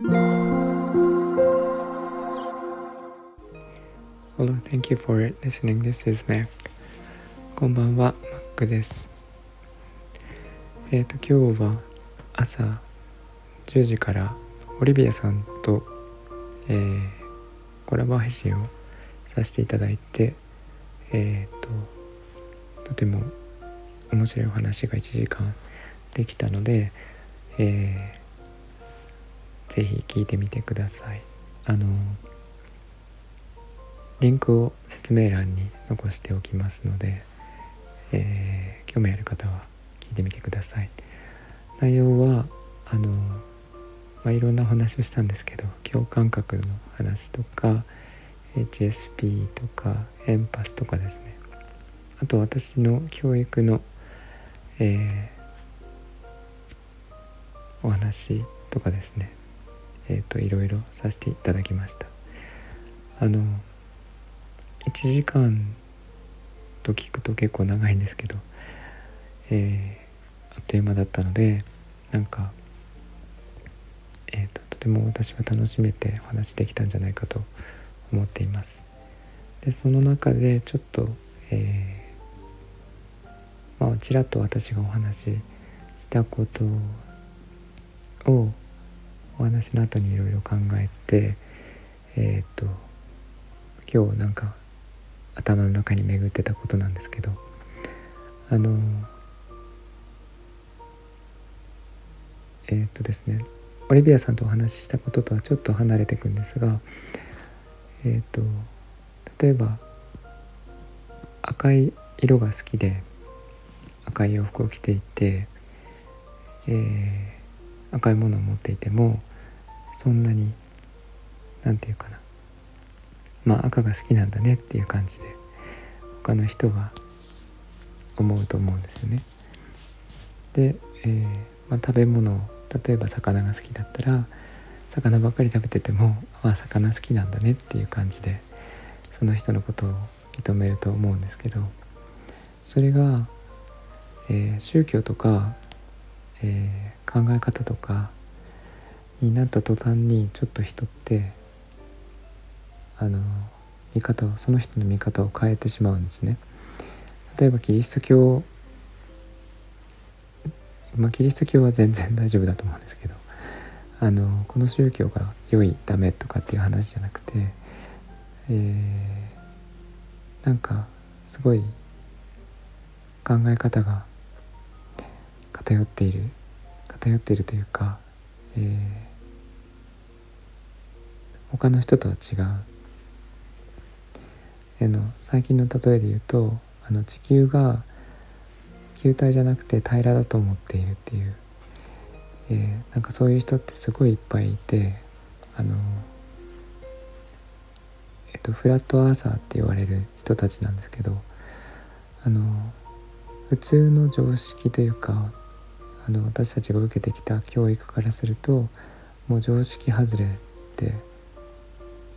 Hello, thank you for listening. This is Mac. こんばんは、Mac です。えっ、ー、と、今日は朝10時からオリビアさんと、えー、コラボ配信をさせていただいて、えっ、ー、と、とても面白いお話が1時間できたので、えー、ぜひ聞いてみてください。あのリンクを説明欄に残しておきますので、えー、興味ある方は聞いてみてください。内容はあの、まあ、いろんなお話をしたんですけど共感覚の話とか HSP とかエンパスとかですね。あと私の教育の、えー、お話とかですね。え、ー、といろいろさせていただきましたあの1時間と聞くと結構長いんですけど、えー、あっという間だったのでなんか、えーと、とても私は楽しめてお話できたんじゃないかと思っています。でその中でちょっと、えー、まあちらっと私がお話ししたことをお話の後にいろいろ考えてえっ、と今日なんか頭の中に巡ってたことなんですけどあのえー、っとですねオリビアさんとお話ししたこととはちょっと離れていくんですがえー、っと例えば赤い色が好きで赤い洋服を着ていて、えー、赤いものを持っていてもそんなに何て言うかなまあ赤が好きなんだねっていう感じで他の人が思うと思うんですよね。で、えー、まあ、食べ物例えば魚が好きだったら魚ばっかり食べててもあ魚好きなんだねっていう感じでその人のことを認めると思うんですけどそれが、えー、宗教とか、えー、考え方とかになった途端にちょっと人ってあの見方をその人の見方を変えてしまうんですね。例えばキリスト教まあキリスト教は全然大丈夫だと思うんですけどあのこの宗教が良いダメとかっていう話じゃなくて、えー、なんかすごい考え方が偏っている偏っているというか、えー、他の人とは違う。あの最近の例えで言うとあの地球が球体じゃなくて平らだと思っているっていう、えー、なんかそういう人ってすごいいっぱいいてあの、えっと、フラットアーサーって言われる人たちなんですけどあの普通の常識というかあの私たちが受けてきた教育からするともう常識外れって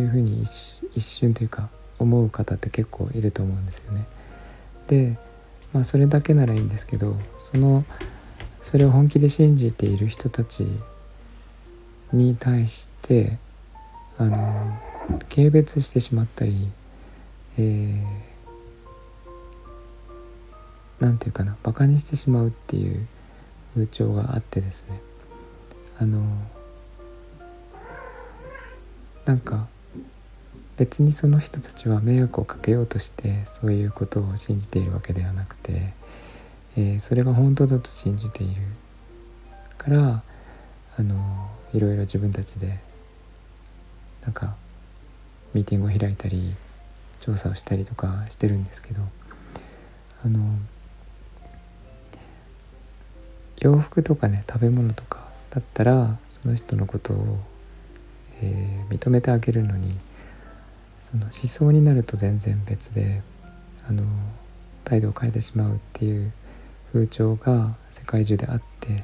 いうふうに一瞬というか思う方って結構いると思うんですよね。でまあそれだけならいいんですけどそのそれを本気で信じている人たちに対してあの軽蔑してしまったり、えー、なんていうかなバカにしてしまうっていう風潮があってですね。あのなんか別にその人たちは迷惑をかけようとしてそういうことを信じているわけではなくて、えー、それが本当だと信じているからあのいろいろ自分たちでなんかミーティングを開いたり調査をしたりとかしてるんですけどあの洋服とかね食べ物とかだったらその人のことを、えー、認めてあげるのにその思想になると全然別であの態度を変えてしまうっていう風潮が世界中であって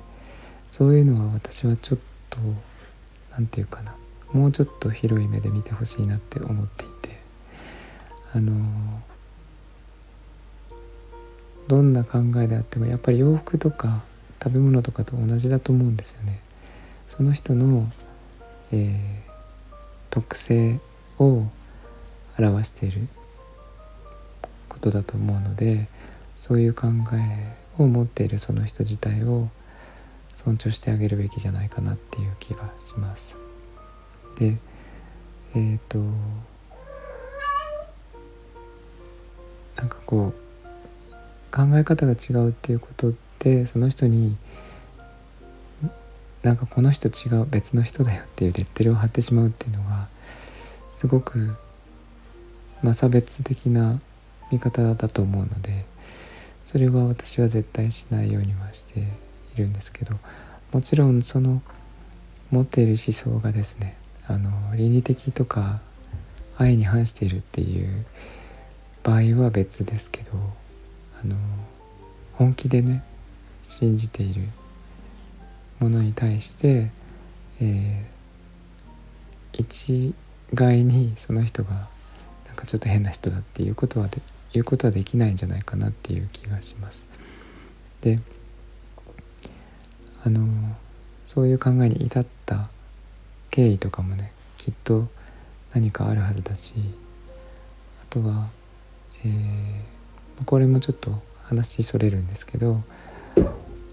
そういうのは私はちょっと何て言うかなもうちょっと広い目で見てほしいなって思っていてあのどんな考えであってもやっぱり洋服とか食べ物とかと同じだと思うんですよね。その人の、えー、特性を表していることだと思うのでそういう考えを持っているその人自体を尊重してあげるべきじゃないかなっていう気がします。でえっ、ー、となんかこう考え方が違うっていうことってってその人になんかこの人違う別の人だよっていうレッテルを貼ってしまうっていうのがすごく、まあ、差別的な見方だと思うのでそれは私は絶対しないようにはしているんですけどもちろんその持っている思想がですねあの倫理的とか愛に反しているっていう場合は別ですけどあの本気でね信じているものに対して、えー、一概にその人がなんかちょっと変な人だっていうことはで言うことはできないんじゃないかなっていう気がします。であのそういう考えに至った経緯とかもねきっと何かあるはずだしあとは、えー、これもちょっと話それるんですけど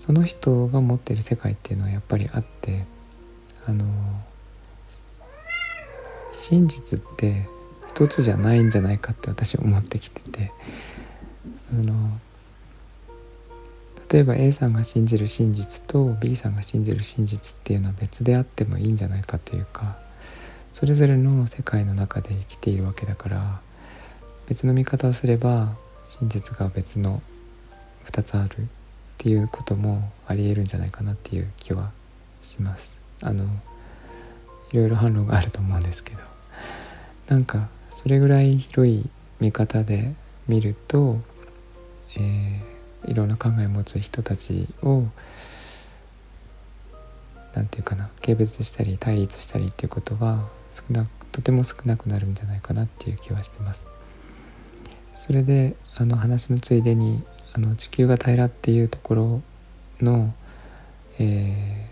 その人が持ってる世界っていうのはやっぱりあってあの真実って一つじゃないんじゃないかって私思ってきててその例えば A さんが信じる真実と B さんが信じる真実っていうのは別であってもいいんじゃないかというかそれぞれの世界の中で生きているわけだから別の見方をすれば真実が別の2つある。っていうこともありえるんじゃないかなっていう気はします。あのいろいろ反論があると思うんですけどなんかそれぐらい広い見方で見ると、えー、いろんな考えを持つ人たちを何て言うかな軽蔑したり対立したりっていうことは少なとても少なくなるんじゃないかなっていう気はしてます。それであの話のついでにあの地球が平らっていうところの、え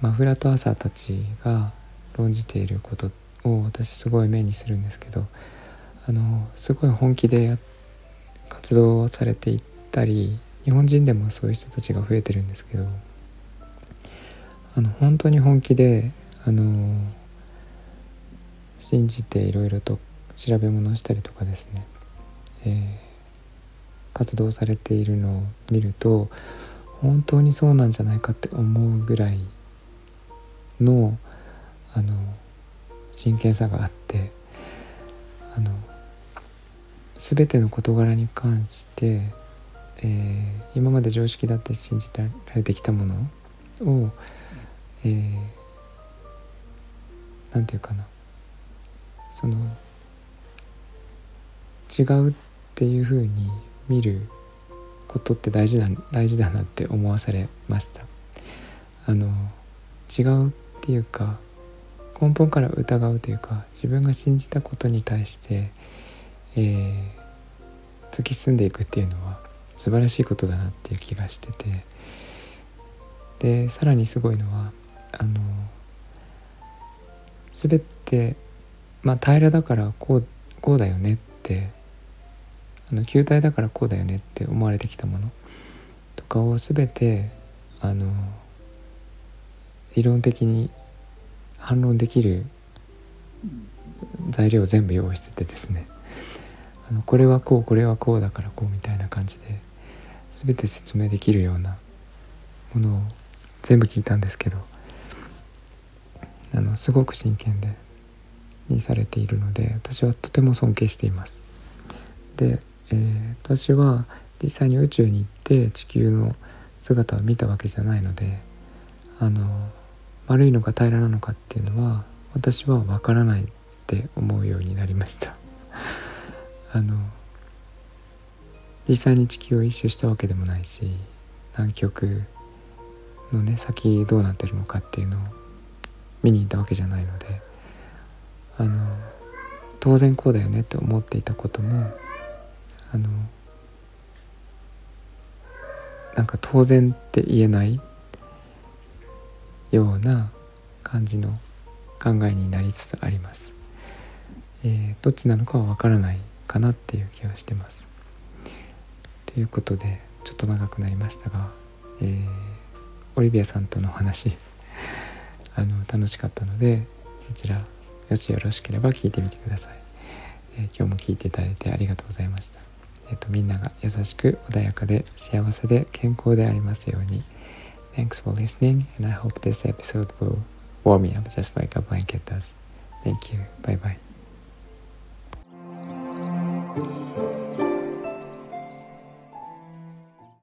ー、マフラとアサーたちが論じていることを私すごい目にするんですけどあのすごい本気で活動されていったり日本人でもそういう人たちが増えてるんですけどあの本当に本気であの信じていろいろと調べ物をしたりとかですね、えー、活動されているのを見ると本当にそうなんじゃないかって思うぐらいのあの真剣さがあってあの全ての事柄に関して、えー、今まで常識だって信じられてきたものを、えー、なんていうかな。その違うっていうふうに見ることって大事だ大事だなって思わされました。あの違うっていうか根本から疑うというか自分が信じたことに対して、えー、突き進んでいくっていうのは素晴らしいことだなっていう気がしててでさらにすごいのはあの全てまあ平らだからこうこうだよねってあの球体だからこうだよねって思われてきたものとかを全てあの理論的に反論できる材料を全部用意しててですねあのこれはこうこれはこうだからこうみたいな感じで全て説明できるようなものを全部聞いたんですけどあのすごく真剣でにされているので私はとても尊敬しています。で、えー、私は実際に宇宙に行って地球の姿を見たわけじゃないのであの悪いのか平らなのかっていうのは私は分からないって思うようになりました。あの実際に地球を一周したわけでもないし南極のね先どうなってるのかっていうのを見に行ったわけじゃないのであの当然こうだよねって思っていたこともあのなんか当然って言えないような感じの考えになりつつあります、えー、どっちなのかはわからないかなっていう気がしてます。ということでちょっと長くなりましたが、えー、オリビアさんとの話 あの楽しかったのでこちらもしよろしければ聞いてみてください、えー、今日も聞いていただいてありがとうございました。えっ、とみんなが優しく穏やかで幸せで健康でありますように Thanks for listening and I hope this episode will warm me up just like a blanket does. Thank you. Bye bye.